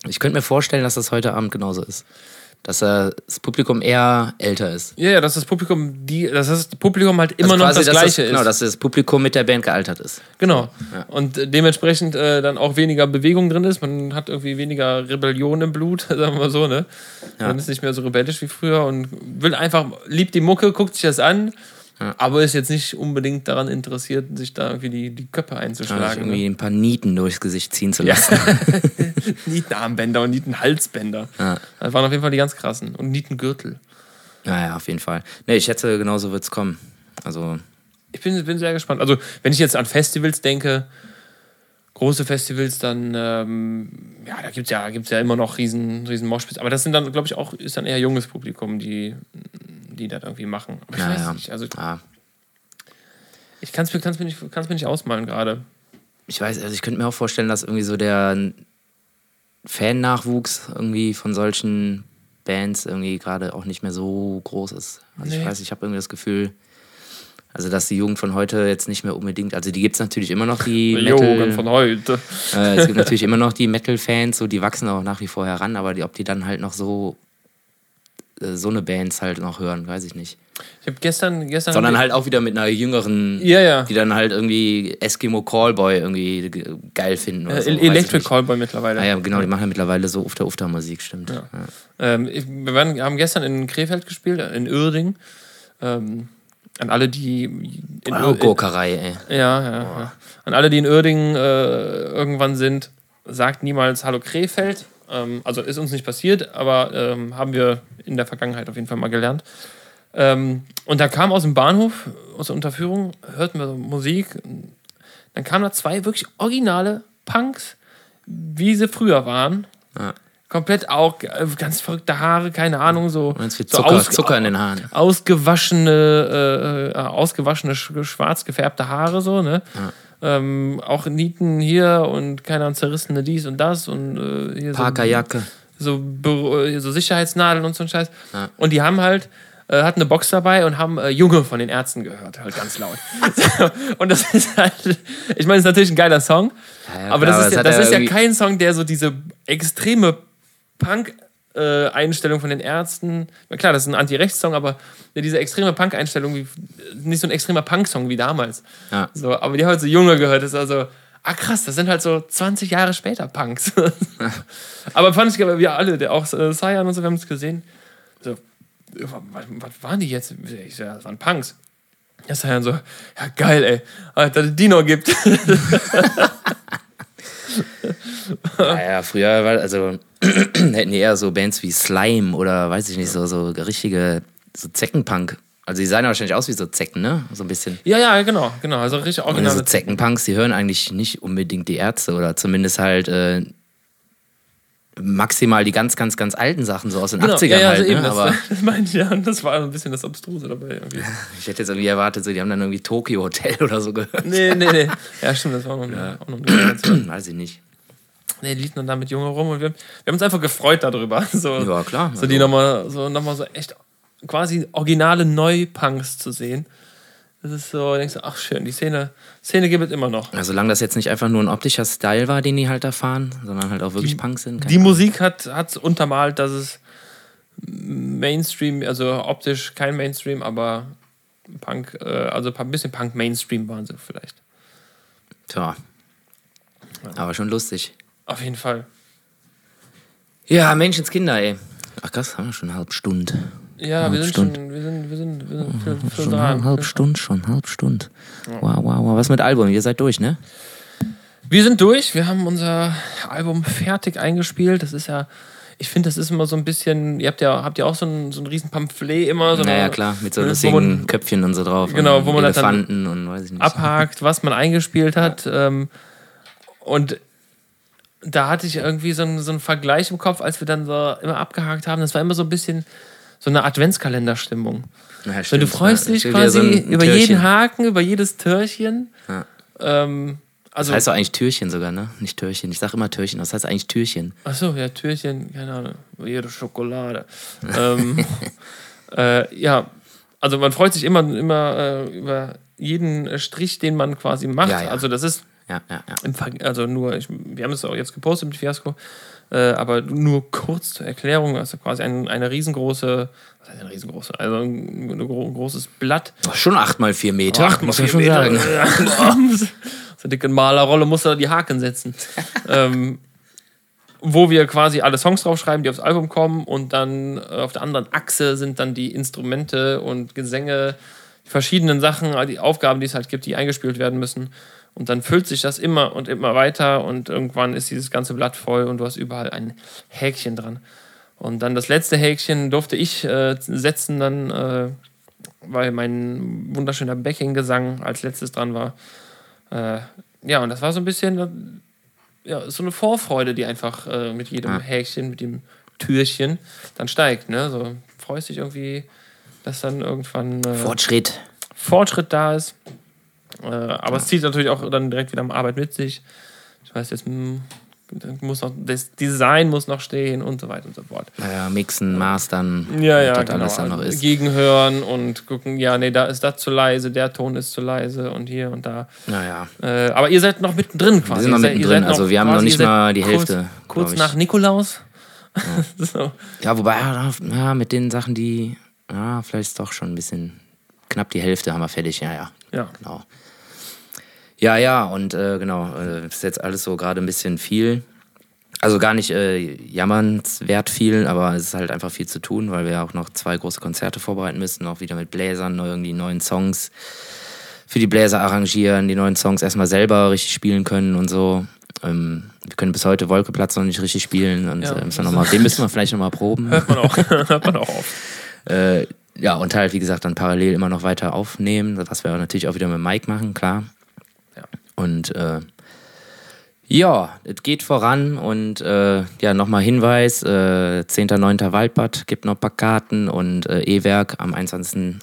ich könnte mir vorstellen, dass das heute Abend genauso ist. Dass das Publikum eher älter ist. Ja, ja, dass das Publikum, die, dass das Publikum halt immer Also noch quasi, das dass Gleiche das, Genau, ist. dass das Publikum mit der Band gealtert ist. Genau. Und äh, dementsprechend äh, dann auch weniger Bewegung drin ist. Man hat irgendwie weniger Rebellion im Blut, sagen wir mal so, ne? Man ist nicht mehr so rebellisch wie früher und will einfach, liebt die Mucke, guckt sich das an, aber ist jetzt nicht unbedingt daran interessiert, sich da irgendwie die, die Köpfe Ja, einzuschlagen. irgendwie ne? ein paar Nieten durchs Gesicht ziehen zu lassen. Nietenarmbänder und Nietenhalsbänder. Ja. Das waren auf jeden Fall die ganz krassen. Und Nietengürtel. Naja, auf jeden Fall. Nee, ich schätze, genauso wird es kommen. Also, Ich bin, bin sehr gespannt. Also, wenn ich jetzt an Festivals denke, große Festivals, dann, ähm, ja, da gibt es ja, gibt's ja immer noch riesen, riesen Moshpits. Aber das sind dann, glaube ich, auch, ist dann eher junges Publikum, die, die das irgendwie machen. Aber ich weiß naja. nicht. Also, Ja. ich kann es mir, kann's mir, nicht- kann's mir nicht ausmalen gerade. Ich weiß, also ich könnte mir auch vorstellen, dass irgendwie so der Fan-Nachwuchs irgendwie von solchen Bands irgendwie gerade auch nicht mehr so groß ist. Also Nee. ich weiß, ich habe irgendwie das Gefühl, also dass die Jugend von heute jetzt nicht mehr unbedingt, also die gibt es natürlich immer noch, die Jugend Metal, von heute. äh, es gibt natürlich immer noch die Metal-Fans, so die wachsen auch nach wie vor heran, aber die, ob die dann halt noch so so eine Bands halt noch hören, weiß ich nicht. Ich habe gestern, gestern. Sondern halt auch wieder mit einer jüngeren, Ja, ja. die dann halt irgendwie Eskimo Callboy irgendwie ge- geil finden. Oder Äh, so, Electric. Callboy mittlerweile. Ah ja, genau, die machen ja mittlerweile so Ufter-Ufter-Musik, stimmt. Ja. Ähm, wir waren, haben gestern in Krefeld gespielt, in Uerding. Ähm, an alle, die in, Oh, Gurkerei, ey. Ja, ja, ja. An alle, die in Uerdingen äh, irgendwann sind, sagt niemals Hallo Krefeld Ähm, also ist uns nicht passiert, aber ähm, haben wir in der Vergangenheit auf jeden Fall mal gelernt. Ähm, und da kam aus dem Bahnhof, aus der Unterführung, hörten wir so Musik. Dann kamen da zwei wirklich originale Punks, wie sie früher waren. Ja. Komplett auch äh, ganz verrückte Haare, keine Ahnung, so, so Zucker, Zucker in den Haaren. ausgewaschene, äh, äh, ausgewaschene, sch- schwarz gefärbte Haare, so, ne? Ähm, auch Nieten hier und keine Ahnung, zerrissene dies und das und äh, hier Parkerjacke. so, so, äh, so Sicherheitsnadeln und so ein Scheiß. Ja. Und die haben halt, äh, hatten eine Box dabei und haben äh, Junge von den Ärzten gehört, halt ganz laut. und das ist halt, ich meine, es ist natürlich ein geiler Song, Ja, ja, aber klar, das ist, ja, hat das er ist ja kein Song, der so diese extreme Punk-Einstellung von den Ärzten. Klar, das ist ein Anti-Rechts-Song, aber diese extreme Punk-Einstellung, wie, nicht so ein extremer Punk-Song wie damals. Ja. So, aber die haben halt so Junge gehört, das ist also, ah krass, das sind halt so 20 Jahre später Punks. aber fand ich, wir alle, der auch äh, Cyan und so, wir haben es gesehen. So, was, waren die jetzt? Ich ja, das waren Punks. Ja, Cyan so, ja geil, ey, Alter, der Dino gibt. Ja, ja, früher war, also hätten die eher so Bands wie Slime oder weiß ich nicht, so, so richtige, so Zeckenpunk. Also die sahen ja wahrscheinlich aus wie so Zecken, ne? So ein bisschen. ja, ja, genau, genau, also richtig original. so Zeckenpunks, die hören eigentlich nicht unbedingt die Ärzte oder zumindest halt äh, maximal die ganz, ganz, ganz alten Sachen, so aus den 80ern ja, ja, halt. also eben, ne? das, Aber das meine ich ja, und das war ein bisschen das Abstruse dabei irgendwie. ich hätte jetzt irgendwie erwartet, so, die haben dann irgendwie Tokyo Hotel oder so gehört. Nee, nee, nee. Ja, stimmt, das war auch noch eine, auch noch Generation. Weiß ich nicht. Nee, die liefen dann da mit Junge rum und wir, wir haben uns einfach gefreut darüber. So, Ja, klar. so die nochmal so, noch mal so echt quasi originale Neupunks zu sehen. Das ist so, denkst du, ach schön, die Szene, Szene gibt es immer noch. Also solange das jetzt nicht einfach nur ein optischer Style war, den die halt da fahren, sondern halt auch wirklich Punks sind. Die Musik hat es untermalt, dass es Mainstream, also optisch kein Mainstream, aber Punk, äh, also ein bisschen Punk-Mainstream waren sie vielleicht. Tja. Aber schon lustig. Auf jeden Fall. Ja, Menschenskinder, ey. Ach krass, haben wir schon eine halbe Stunde. Ja, Halb wir sind Stunde. schon, wir sind, wir sind, wir sind für, für Schon drei. halb, Stunde schon, halb Stunde. Wow, wow, wow. Was mit Album? Ihr seid durch, ne? Wir sind durch, wir haben unser Album fertig eingespielt. Das ist ja, ich finde, das ist immer so ein bisschen, ihr habt ja, habt ihr auch so ein, so ein riesen Pamphlet immer, so Naja, eine- klar, mit so lustigen Köpfchen und so drauf. Genau, und wo man dann Elefanten und weiß ich nicht. abhakt, was man eingespielt hat. Ähm, und da hatte ich irgendwie so einen, so einen Vergleich im Kopf, als wir dann so immer abgehakt haben. Das war immer so ein bisschen so eine Adventskalenderstimmung. Ja, stimmt. du freust Ja, dich wieder quasi so über Türchen. jeden Haken, über jedes Türchen. Ja. Ähm, also, Das heißt doch eigentlich Türchen sogar, ne? Nicht Türchen. Ich sag immer Türchen, das heißt eigentlich Türchen. Ach so, ja, Türchen, keine Ahnung, jede Schokolade. ähm, äh, ja, also man freut sich immer, immer äh, über jeden Strich, den man quasi macht. Ja, ja. Also das ist Ja, ja, ja. also nur, ich, wir haben es auch jetzt gepostet mit Fiasco, äh, aber nur kurz zur Erklärung, also quasi ein, eine riesengroße, was heißt eine riesengroße, also ein, ein gro großes Blatt. Doch schon 8 mal 4 Meter. Mal muss man vier schon Meter. sagen. so eine dicke Malerrolle muss da die Haken setzen. ähm, wo wir quasi alle Songs draufschreiben, die aufs Album kommen und dann äh, auf der anderen Achse sind dann die Instrumente und Gesänge, die verschiedenen Sachen, die Aufgaben, die es halt gibt, die eingespielt werden müssen. Und dann füllt sich das immer und immer weiter und irgendwann ist dieses ganze Blatt voll und du hast überall ein Häkchen dran. Und dann das letzte Häkchen durfte ich äh, setzen, dann, äh, weil mein wunderschöner Backing-Gesang als letztes dran war. Äh, ja, und das war so ein bisschen ja, so eine Vorfreude, die einfach äh, mit jedem Ja. Häkchen, mit dem Türchen dann steigt. Ne? So freust dich irgendwie, dass dann irgendwann äh, Fortschritt. Fortschritt da ist. Äh, aber es zieht natürlich auch dann direkt wieder Arbeit mit sich. Ich weiß jetzt, hm, dann muss noch, das Design muss noch stehen und so weiter und so fort. Naja, mixen, mastern, Ja, was ja, genau. alles dann noch ist. Gegenhören und gucken, ja, nee, da ist das zu leise, der Ton ist zu leise und hier und da. Naja, Äh, aber ihr seid noch mittendrin quasi. wir sind noch mittendrin. Also wir haben noch nicht mal die kurz- Hälfte. Kurz ich. nach Nikolaus. so. Ja, wobei, ja, ja, mit den Sachen, die, ja, vielleicht ist doch schon ein bisschen knapp die Hälfte haben wir fertig. Ja, ja, Ja. genau. Ja, ja, und äh, genau, äh, ist jetzt alles so gerade ein bisschen viel. Also gar nicht äh, jammernswert viel, aber es ist halt einfach viel zu tun, weil wir ja auch noch zwei große Konzerte vorbereiten müssen, auch wieder mit Bläsern, neu- irgendwie neuen Songs für die Bläser arrangieren, die neuen Songs erstmal selber richtig spielen können und so. Ähm, wir können bis heute Wolkeplatz noch nicht richtig spielen und Ja. äh, müssen wir noch mal, den müssen wir vielleicht noch mal proben. Hört man auch, hört man auch auf. Äh, ja, und halt, wie gesagt, dann parallel immer noch weiter aufnehmen, was wir natürlich auch wieder mit Mike machen, klar. Und äh, ja, es geht voran und äh, ja, nochmal Hinweis, äh, 10.9. Waldbad, gibt noch ein paar Karten und äh, E-Werk am 21.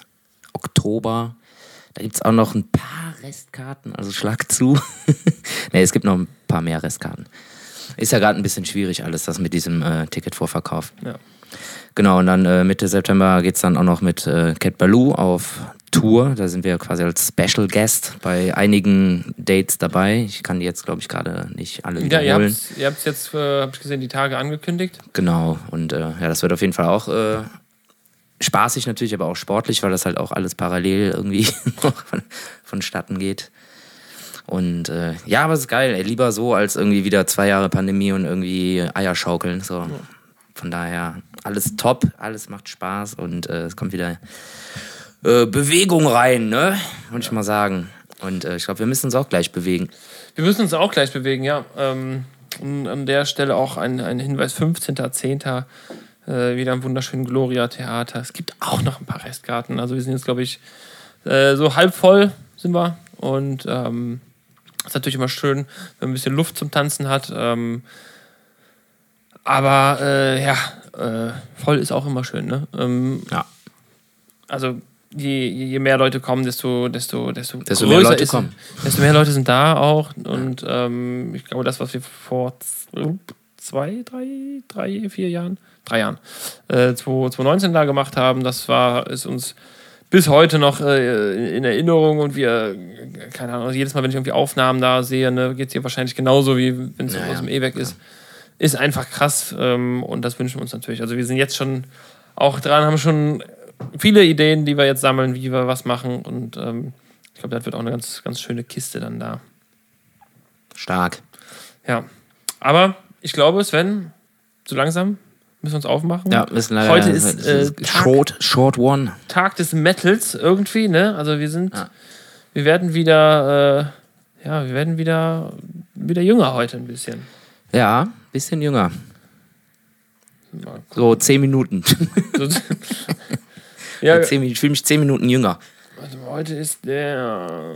Oktober. Da gibt es auch noch ein paar Restkarten, also schlag zu. ne, es gibt noch ein paar mehr Restkarten. Ist ja gerade ein bisschen schwierig alles, das mit diesem äh, Ticketvorverkauf. Ja. Genau, und dann äh, Mitte September geht's dann auch noch mit äh, Cat Baloo auf Tour. Da sind wir quasi als Special Guest bei einigen Dates dabei. Ich kann die jetzt, glaube ich, gerade nicht alle Ja, ihr wiederholen. habt habt's jetzt, äh, hab ich gesehen, die Tage angekündigt. Genau, und äh, ja, das wird auf jeden Fall auch äh, spaßig natürlich, aber auch sportlich, weil das halt auch alles parallel irgendwie noch von, vonstatten geht. Und äh, ja, aber es ist geil, ey, lieber so als irgendwie wieder zwei Jahre Pandemie und irgendwie Eier schaukeln. So. Von daher alles top, alles macht Spaß und äh, es kommt wieder äh, Bewegung rein, ne? Würde ich mal sagen. Und äh, ich glaube, wir müssen uns auch gleich bewegen. Wir müssen uns auch gleich bewegen, ja. Ähm, und an der Stelle auch ein, ein Hinweis: 15.10. Äh, wieder im wunderschönen Gloria Theater. Es gibt auch noch ein paar Restkarten. Also, wir sind jetzt, glaube ich, äh, so halb voll sind wir. Und ähm, ist natürlich immer schön, wenn man ein bisschen Luft zum Tanzen hat. Ähm, aber äh, ja, äh, voll ist auch immer schön, ne? Ähm, Ja. also je, je mehr Leute kommen, desto, desto, desto, Desto mehr größer Leute ist, kommen. Desto mehr Leute sind da auch. Und ähm, ich glaube, das, was wir vor z- zwei, drei, drei, vier Jahren, drei Jahren, äh, 2019 da gemacht haben, das war, ist uns bis heute noch äh, in Erinnerung und wir, keine Ahnung, also jedes Mal, wenn ich irgendwie Aufnahmen da sehe, ne, geht es hier wahrscheinlich genauso, wie wenn es Ja, aus dem E-Werk ist. Ist einfach krass ähm, und das wünschen wir uns natürlich. Also wir sind jetzt schon auch dran, haben schon viele Ideen, die wir jetzt sammeln, wie wir was machen und ähm, ich glaube, das wird auch eine ganz, ganz schöne Kiste dann da. Stark. Ja, aber ich glaube, Sven, so langsam müssen wir uns aufmachen. Ja, müssen leider. Heute ist, äh, Tag- Short, Short One. Tag des Metals irgendwie, ne? Also wir sind, Ja. wir werden wieder, äh, ja, wir werden wieder, wieder jünger heute ein bisschen. Ja, bisschen jünger. So zehn Minuten. So- ja, Zehn, ich fühle mich zehn Minuten jünger. warte mal, heute ist der,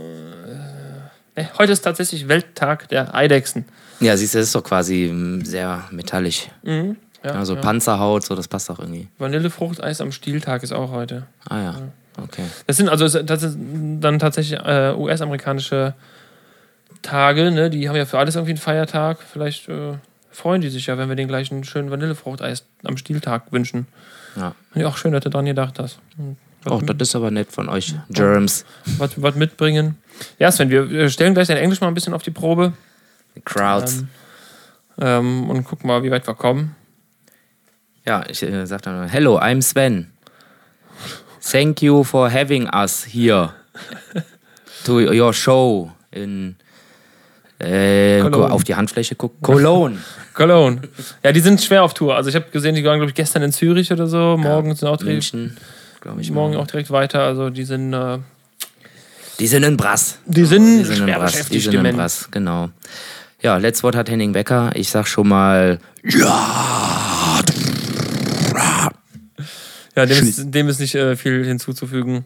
äh, ne, heute ist tatsächlich Welttag der Eidechsen. Ja, siehst du, das ist doch quasi mm, sehr metallisch. Mhm. Ja, Also ja. Panzerhaut, so, das passt doch irgendwie. Vanillefruchteis am Stieltag ist auch heute. Ah ja, okay. Das sind also das sind dann tatsächlich äh, US-amerikanische Tage, ne? Die haben ja für alles irgendwie einen Feiertag. Vielleicht äh, freuen die sich ja, wenn wir den gleichen schönen Vanillefruchteis am Stieltag wünschen. Ja. Ja, auch schön, dass du dran gedacht hast. Hm. Was, Oh, das ist aber nett von euch. Germs, was, was mitbringen. Ja, Sven, wir stellen gleich dein Englisch mal ein bisschen auf die Probe Crowds. ähm, ähm, und gucken mal, wie weit wir kommen. Ja, ich äh, sag dann, hello, I'm Sven. Thank you for having us here to your show in äh, auf die Handfläche gucken. Cologne. Cologne. Ja, die sind schwer auf Tour. Also ich habe gesehen, die waren, glaube ich, gestern in Zürich oder so. Morgen sind auch direkt, München, glaube ich. morgen auch direkt weiter. Also die sind, äh, Die sind in Brass. die sind, Die sind in schwer Brass. Die sind in. Brass, genau. Ja, letztes Wort hat Henning Becker. Ich sag schon mal, ja. Ja, dem ist, dem ist nicht äh, viel hinzuzufügen.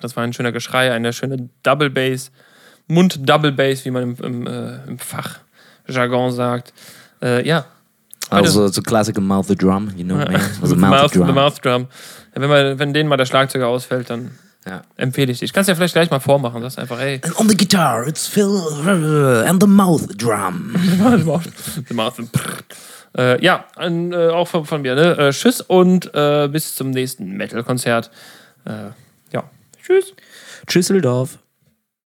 Das war ein schöner Geschrei, eine schöne Double Bass, Mund-Double Bass, wie man im, im, äh, im Fachjargon sagt. Äh, ja. Also so klassische Mouth the Drum, you know, man. Also Mouth, mouth, the Drum. The mouth Drum. Ja, wenn, man, wenn denen mal der Schlagzeuger ausfällt, dann Ja. empfehle ich dich. Kannst ja vielleicht gleich mal vormachen. Das ist einfach, ey, And on the guitar, it's Phil and the Mouth Drum. The mouth äh, ja, an, äh, auch von, von mir. Ne? Äh, tschüss und äh, bis zum nächsten Metal-Konzert. Äh, ja, tschüss. Tschüsseldorf.